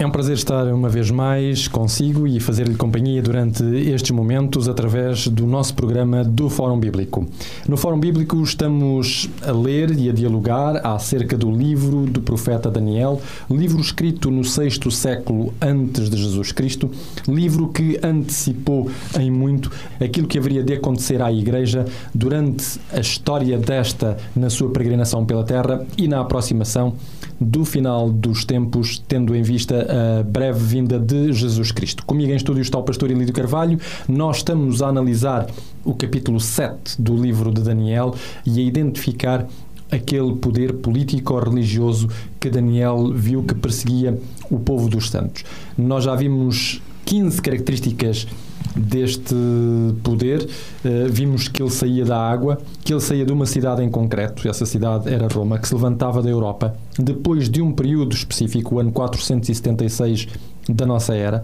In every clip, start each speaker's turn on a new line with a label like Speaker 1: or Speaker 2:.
Speaker 1: é um prazer estar uma vez mais consigo e fazer-lhe companhia durante estes momentos através do nosso programa do Fórum Bíblico. No Fórum Bíblico estamos a ler e a dialogar acerca do livro do profeta Daniel, livro escrito no sexto século antes de Jesus Cristo, livro que antecipou em muito aquilo que haveria de acontecer à Igreja durante a história desta na sua peregrinação pela Terra e na aproximação do final dos tempos, tendo em vista a breve vinda de Jesus Cristo. Comigo em estúdio está o pastor Elídio Carvalho. Nós estamos a analisar o capítulo 7 do livro de Daniel e a identificar aquele poder político ou religioso que Daniel viu que perseguia o povo dos santos. Nós já vimos 15 características deste poder. Uh, vimos que ele saía da água, que ele saía de uma cidade em concreto, essa cidade era Roma, que se levantava da Europa depois de um período específico, o ano 476 da nossa era.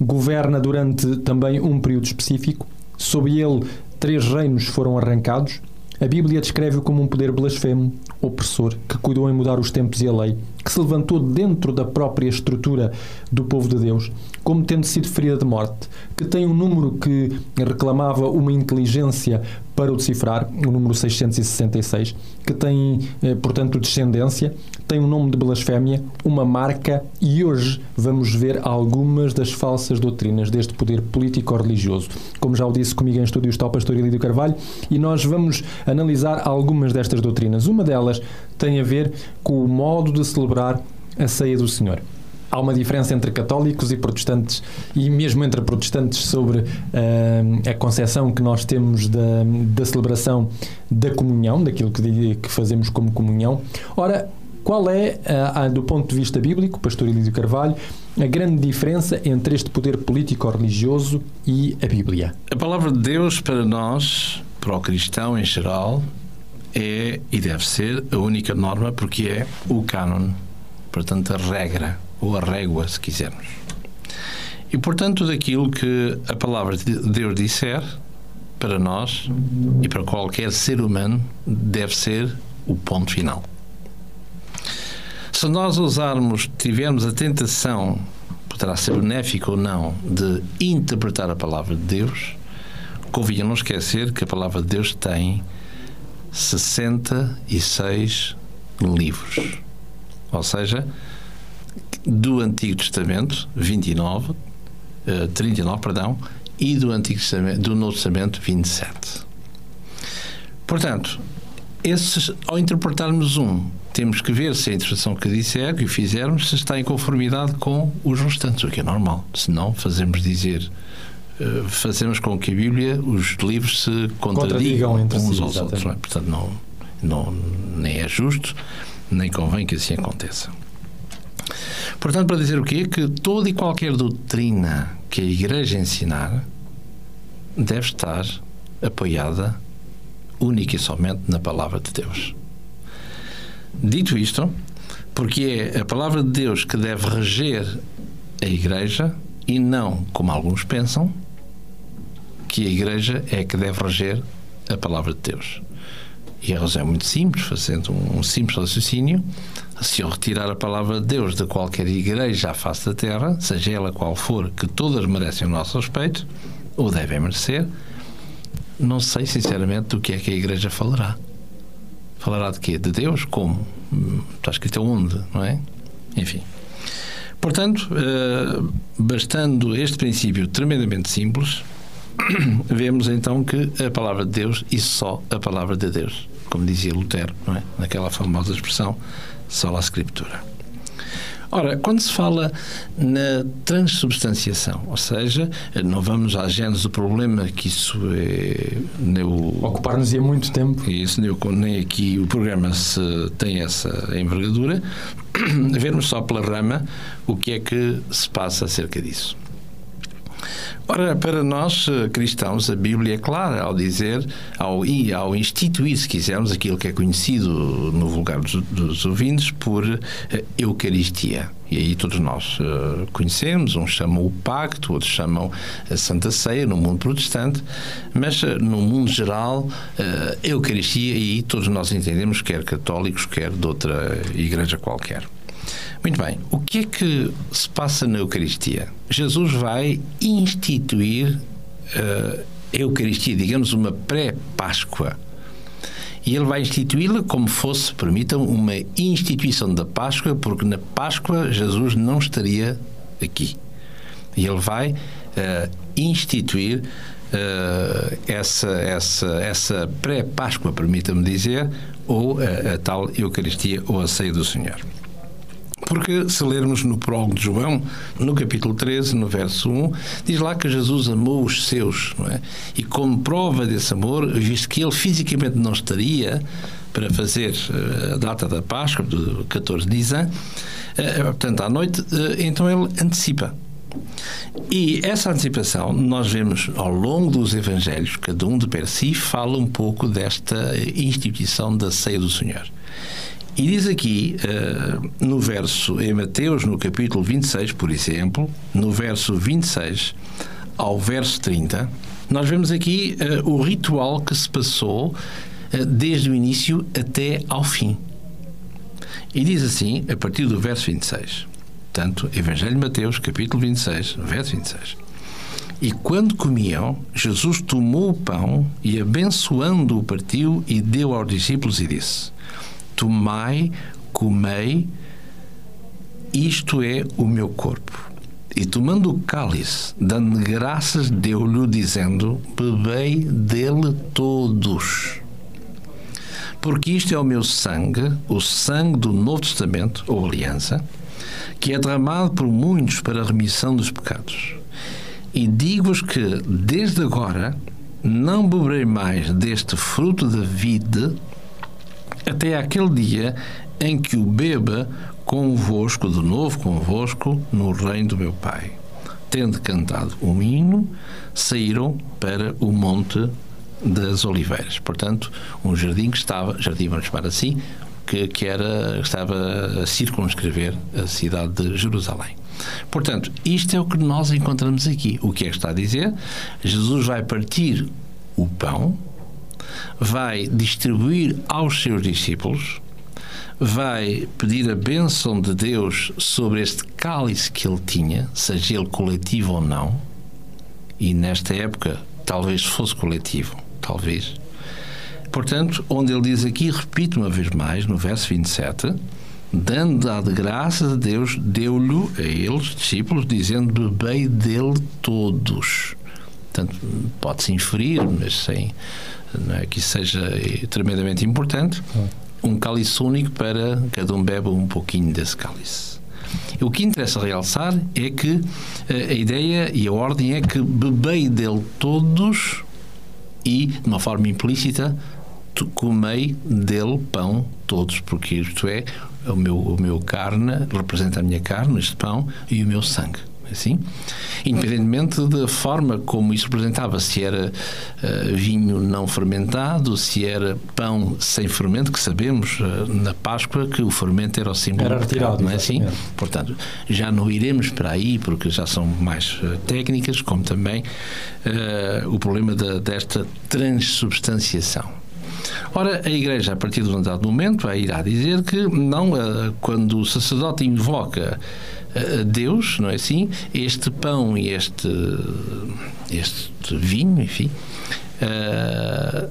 Speaker 1: Governa durante também um período específico. Sob ele, três reinos foram arrancados. A Bíblia descreve-o como um poder blasfemo, opressor, que cuidou em mudar os tempos e a lei, que se levantou dentro da própria estrutura do povo de Deus, como tendo sido ferida de morte, que tem um número que reclamava uma inteligência para o decifrar, o número 666, que tem, eh, portanto, descendência, tem um nome de blasfémia, uma marca, e hoje vamos ver algumas das falsas doutrinas deste poder político-religioso. Como já o disse comigo em estúdio está o pastor Elídio Carvalho, e nós vamos analisar algumas destas doutrinas. Uma delas tem a ver com o modo de celebrar a ceia do Senhor há uma diferença entre católicos e protestantes e mesmo entre protestantes sobre uh, a concepção que nós temos da, da celebração da comunhão, daquilo que, que fazemos como comunhão. Ora, qual é, uh, do ponto de vista bíblico, Pastor Elísio Carvalho, a grande diferença entre este poder político-religioso e a Bíblia?
Speaker 2: A palavra de Deus para nós, para o cristão em geral, é e deve ser a única norma porque é o cânon, portanto a regra ou a régua, se quisermos. E, portanto, daquilo que a palavra de Deus disser, para nós e para qualquer ser humano, deve ser o ponto final. Se nós usarmos, tivermos a tentação, poderá ser benéfica ou não, de interpretar a palavra de Deus, convinha não esquecer que a palavra de Deus tem 66 livros. Ou seja, do Antigo Testamento, 29, uh, 39, perdão, e do, Antigo Testamento, do Novo Testamento, 27. Portanto, esses, ao interpretarmos um, temos que ver se a interpretação que disser, que o fizermos, se está em conformidade com os restantes, o que é normal. Se não, fazemos dizer, uh, fazemos com que a Bíblia, os livros se contradigam, uns si, aos exatamente. outros. Não é? Portanto, não, não, nem é justo, nem convém que assim aconteça. Portanto, para dizer o quê? Que toda e qualquer doutrina que a Igreja ensinar deve estar apoiada única e somente na palavra de Deus. Dito isto, porque é a palavra de Deus que deve reger a Igreja e não, como alguns pensam, que a Igreja é que deve reger a palavra de Deus. E a razão é muito simples, fazendo um simples raciocínio se eu retirar a palavra de Deus de qualquer igreja à face da terra, seja ela qual for, que todas merecem o nosso respeito, ou devem merecer, não sei sinceramente do que é que a igreja falará. Falará de quê? De Deus? Como? Está escrito onde, não é? Enfim. Portanto, eh, bastando este princípio tremendamente simples, vemos então que a palavra de Deus e só a palavra de Deus, como dizia Lutero, não é? Naquela famosa expressão, só a Escritura. Ora, quando se fala na transubstanciação, ou seja, não vamos à gênese do problema, que isso é.
Speaker 1: Ocupar-nos ia muito tempo.
Speaker 2: Isso, nem aqui o programa se tem essa envergadura. Vermos só pela rama o que é que se passa acerca disso. Ora, para nós eh, cristãos, a Bíblia é clara ao dizer, ao, ao instituir, se quisermos, aquilo que é conhecido no vulgar dos, dos ouvintes por uh, Eucaristia. E aí todos nós uh, conhecemos, uns chamam o pacto, outros chamam a Santa Ceia no mundo protestante, mas uh, no mundo geral, Eucaristia, e aí todos nós entendemos, quer católicos, quer de outra igreja qualquer. Muito bem, o que é que se passa na Eucaristia? Jesus vai instituir uh, a Eucaristia, digamos, uma pré-Páscoa. E ele vai instituí-la como fosse, permitam, uma instituição da Páscoa, porque na Páscoa Jesus não estaria aqui. E ele vai uh, instituir uh, essa, essa, essa pré-Páscoa, permita-me dizer, ou a, a tal Eucaristia ou a ceia do Senhor. Porque se lermos no prólogo de João, no capítulo 13, no verso 1, diz lá que Jesus amou os seus, não é? E como prova desse amor, visto que ele fisicamente não estaria para fazer eh, a data da Páscoa, do 14 de Nisan, eh, portanto, à noite, eh, então ele antecipa. E essa antecipação nós vemos ao longo dos Evangelhos, cada um de per si fala um pouco desta instituição da ceia do Senhor. E diz aqui, uh, no verso, em Mateus, no capítulo 26, por exemplo, no verso 26 ao verso 30, nós vemos aqui uh, o ritual que se passou uh, desde o início até ao fim. E diz assim, a partir do verso 26. Portanto, Evangelho de Mateus, capítulo 26, verso 26. E quando comiam, Jesus tomou o pão e, abençoando-o, partiu e deu aos discípulos e disse: Tomai, comei, isto é o meu corpo. E tomando o cálice, dando graças, deu-lhe, dizendo: Bebei dele todos. Porque isto é o meu sangue, o sangue do Novo Testamento, ou aliança, que é derramado por muitos para a remissão dos pecados. E digo-vos que, desde agora, não beberei mais deste fruto da vida até aquele dia em que o beba convosco, de novo convosco, no reino do meu Pai. Tendo cantado um hino, saíram para o Monte das Oliveiras. Portanto, um jardim que estava, jardim vamos chamar assim, que, que era, estava a circunscrever a cidade de Jerusalém. Portanto, isto é o que nós encontramos aqui. O que é que está a dizer? Jesus vai partir o pão, vai distribuir aos seus discípulos, vai pedir a bênção de Deus sobre este cálice que ele tinha, seja ele coletivo ou não, e nesta época talvez fosse coletivo, talvez. Portanto, onde ele diz aqui, repito uma vez mais, no verso 27, dando a de graça de Deus, deu-lhe a eles, discípulos, dizendo: Bebei dele todos. Portanto, pode-se inferir, mas sem não é, que isso seja tremendamente importante, um cálice único para cada um bebe um pouquinho desse cálice. O que interessa realçar é que eh, a ideia e a ordem é que bebei dele todos e, de uma forma implícita, comei dele pão todos, porque isto é, o meu, o meu carne representa a minha carne, este pão, e o meu sangue assim, independentemente da forma como isso representava, se era uh, vinho não fermentado, se era pão sem fermento, que sabemos uh, na Páscoa que o fermento era o símbolo
Speaker 1: era retirado,
Speaker 2: não é assim? Portanto, já não iremos para aí, porque já são mais uh, técnicas, como também o problema da, desta transubstanciação. Ora, a Igreja, a partir de um dado momento, irá dizer que não, quando o sacerdote invoca Deus, não é assim? Este pão e este, este vinho, enfim, uh,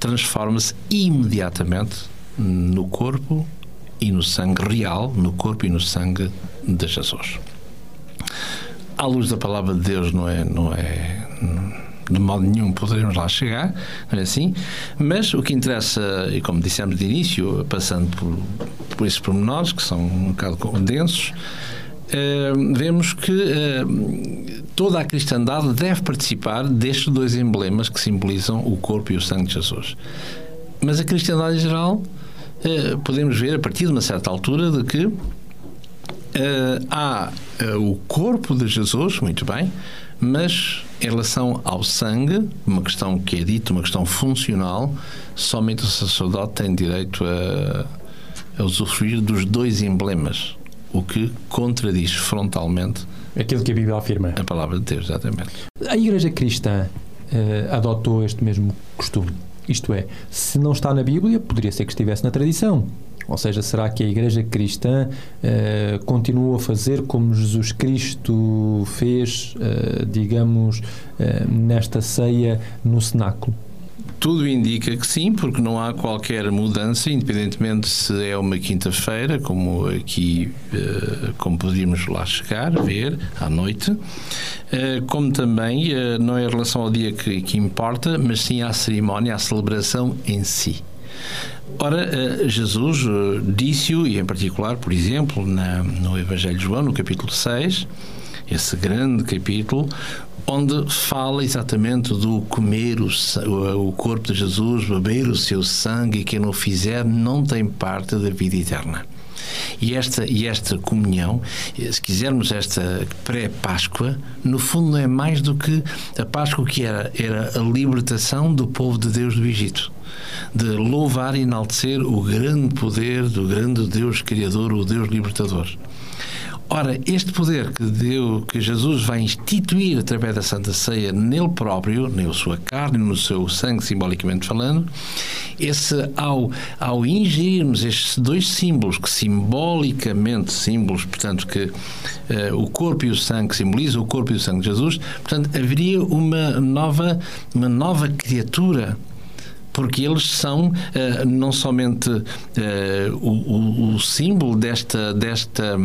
Speaker 2: transforma-se imediatamente no corpo e no sangue real, no corpo e no sangue de Jesus. À luz da palavra de Deus, não é, não é de modo nenhum poderemos lá chegar, não é assim? Mas o que interessa, e como dissemos de início, passando por, por esses pormenores, que são um bocado densos, vemos que uh, toda a cristandade deve participar destes dois emblemas que simbolizam o corpo e o sangue de Jesus. Mas a cristandade em geral, uh, podemos ver a partir de uma certa altura de que há o corpo de Jesus, muito bem, Mas em relação ao sangue, uma questão que é dita, uma questão funcional, somente o sacerdote tem direito a, a usufruir dos dois emblemas, o que contradiz frontalmente
Speaker 1: aquilo que a Bíblia afirma.
Speaker 2: A palavra de Deus, exatamente.
Speaker 1: A Igreja Cristã uh, adotou este mesmo costume. Isto é, se não está na Bíblia, poderia ser que estivesse na tradição. Ou seja, será que a Igreja Cristã uh, continua a fazer como Jesus Cristo fez, uh, digamos, nesta ceia no cenáculo?
Speaker 2: Tudo indica que sim, porque não há qualquer mudança, independentemente se é uma quinta-feira, como aqui, como podíamos lá chegar, ver à noite, como também não é em relação ao dia que, que importa, mas sim à cerimónia, à celebração em si. Ora, eh, Jesus eh, disse-o, e em particular, por exemplo, na, no Evangelho de João, no capítulo 6, esse grande capítulo, onde fala exatamente do comer o, o, corpo de Jesus, beber o seu sangue, e quem não fizer não tem parte da vida eterna. E esta, e esta comunhão, se quisermos esta pré-Páscoa, no fundo não é mais do que a Páscoa que era, era a libertação do povo de Deus do Egito de louvar e enaltecer o grande poder do grande Deus Criador, o Deus Libertador. Ora, este poder que, deu, que Jesus vai instituir através da Santa Ceia nele próprio, na sua carne, no seu sangue, simbolicamente falando, esse, ao, ao ingerirmos estes dois símbolos, que simbolicamente, símbolos, portanto, que uh, o corpo e o sangue simbolizam o corpo e o sangue de Jesus, portanto, haveria uma nova, uma nova criatura porque eles são uh, não somente uh, o, o, o, símbolo desta, desta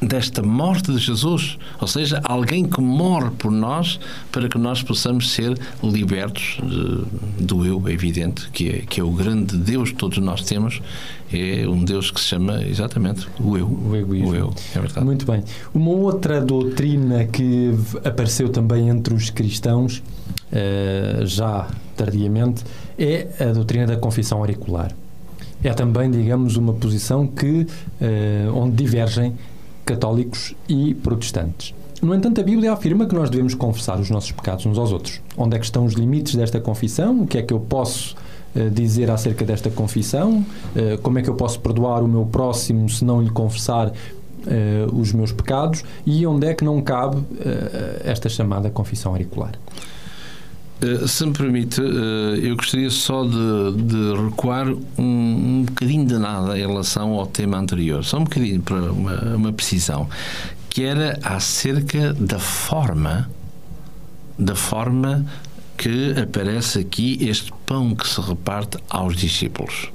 Speaker 2: desta morte de Jesus, ou seja, alguém que morre por nós para que nós possamos ser libertos de, do eu, é evidente, que é, que é o grande Deus que todos nós temos, é um Deus que se chama exatamente o eu.
Speaker 1: O egoísmo.
Speaker 2: O eu, é verdade.
Speaker 1: Muito bem. Uma outra doutrina que apareceu também entre os cristãos, uh, já tardiamente, é a doutrina da confissão auricular. É também, digamos, uma posição que, uh, onde divergem católicos e protestantes. No entanto, a Bíblia afirma que nós devemos confessar os nossos pecados uns aos outros. Onde é que estão os limites desta confissão? O que é que eu posso uh, dizer acerca desta confissão? Uh, como é que eu posso perdoar o meu próximo se não lhe confessar uh, os meus pecados? E onde é que não cabe esta chamada confissão auricular?
Speaker 2: Se me permite, eu gostaria só de, de recuar um, um bocadinho de nada em relação ao tema anterior, só um bocadinho para uma, uma precisão, que era acerca da forma, da forma que aparece aqui este pão que se reparte aos discípulos.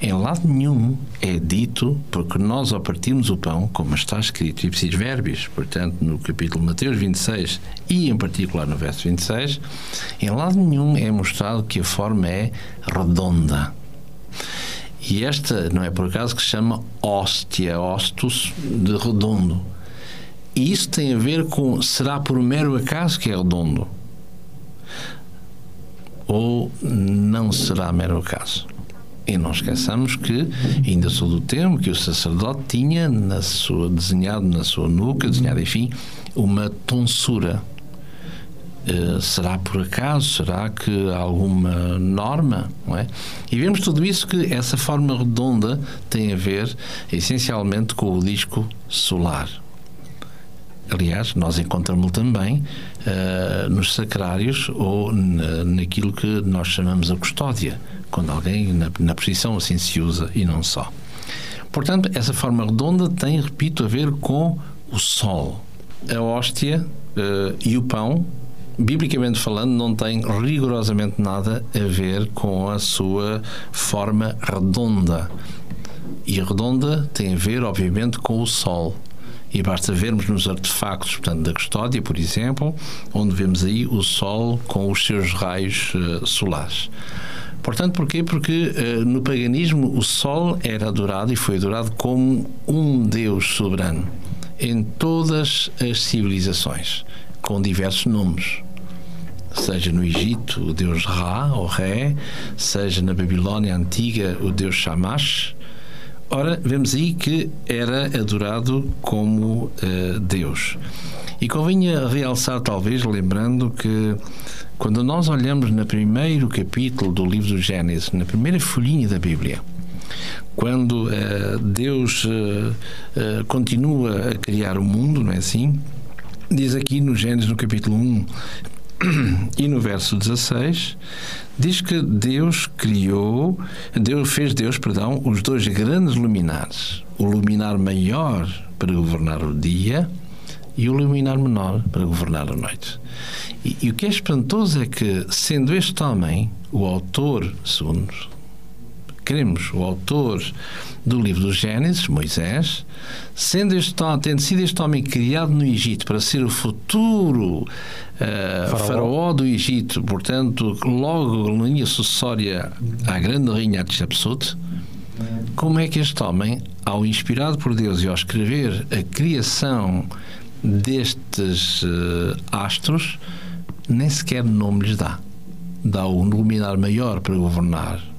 Speaker 2: Em lado nenhum é dito, porque nós ao partirmos o pão, como está escrito, ipsis verbis, portanto, no capítulo Mateus 26 e em particular no verso 26, em lado nenhum é mostrado que a forma é redonda. E esta não é por acaso que se chama hóstia, ostos de redondo. E isso tem a ver com será por mero acaso que é redondo? Ou não será mero acaso? E não esqueçamos que, ainda sou do tempo, que o sacerdote tinha na sua, desenhado na sua nuca, desenhado, enfim, uma tonsura. Uh, será por acaso? Será que há alguma norma? Não é? E vemos tudo isso que essa forma redonda tem a ver essencialmente com o disco solar. Aliás, nós encontramos também uh, nos sacrários ou na, naquilo que nós chamamos a custódia quando alguém na, na posição assim se usa e não só. Portanto, essa forma redonda tem, repito, a ver com o sol. A hóstia uh, e o pão, biblicamente falando, não têm rigorosamente nada a ver com a sua forma redonda. E redonda tem a ver, obviamente, com o sol. E basta vermos nos artefactos, portanto, da custódia, por exemplo, onde vemos aí o sol com os seus raios uh, solares. Portanto, porquê? Porque uh, no paganismo o Sol era adorado e foi adorado como um Deus soberano em todas as civilizações, com diversos nomes. Seja no Egito o deus Ra ou Ré, seja na Babilónia antiga o deus Shamash, Ora, vemos aí que era adorado como uh, Deus. E convinha realçar, talvez, lembrando que quando nós olhamos no primeiro capítulo do livro do Gênesis, na primeira folhinha da Bíblia, quando uh, Deus uh, continua a criar o mundo, não é assim? Diz aqui no Gênesis, no capítulo 1 e no verso 16, diz que Deus criou, Deus fez Deus, perdão, os dois grandes luminares, o luminar maior para governar o dia e o luminar menor para governar a noite. E, e o que é espantoso é que, sendo este homem o autor, segundo queremos, o autor do livro do Gênesis, Moisés, sendo este, tendo sido este homem criado no Egito para ser o futuro uh, faraó. faraó. do Egito, portanto, logo linha sucessória à grande rainha Hatshepsut, como é que este homem, ao inspirado por Deus e ao escrever a criação destes uh, astros, nem sequer nome lhes dá. Dá o luminar maior para governar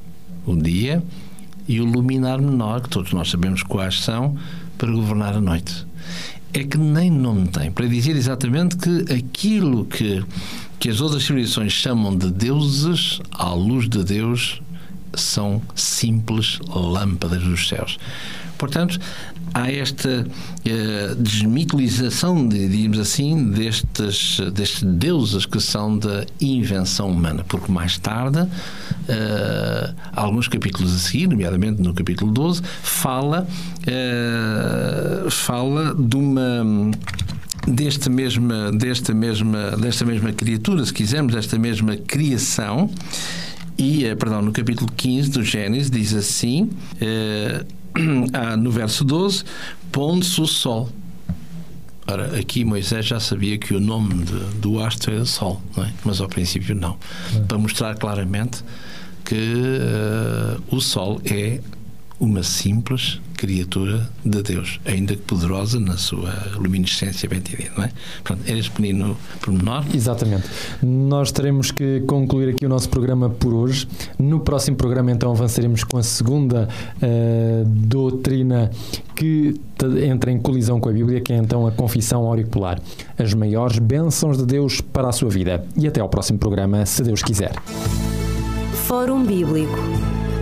Speaker 2: o dia e o luminar menor, que todos nós sabemos quais são, para governar a noite. É que nem nome tem, para dizer exatamente que aquilo que, que as outras civilizações chamam de deuses, à luz de Deus, são simples lâmpadas dos céus. Portanto, há esta uh, desmitolização, de, digamos assim, destes, destes deuses que são da invenção humana, porque mais tarde, uh, alguns capítulos a seguir, nomeadamente no capítulo 12, fala, uh, fala de uma desta mesma, desta mesma, desta mesma criatura, se quisermos, desta mesma criação. E, perdão, no capítulo 15 do Gênesis diz assim: ah, no verso 12, pondo-se o sol. Ora, aqui Moisés já sabia que o nome de, do astro era Sol, é? mas ao princípio não. É. Para mostrar claramente que uh, o Sol é uma simples criatura de Deus, ainda que poderosa na sua luminescência bem entendida, não é? Pronto, era este pequenino pormenor.
Speaker 1: Exatamente. Nós teremos que concluir aqui o nosso programa por hoje. No próximo programa, então, avançaremos com a segunda uh, doutrina que entra em colisão com a Bíblia, que é então a confissão auricular. As maiores bênçãos de Deus para a sua vida. E até ao próximo programa, se Deus quiser.
Speaker 3: Fórum Bíblico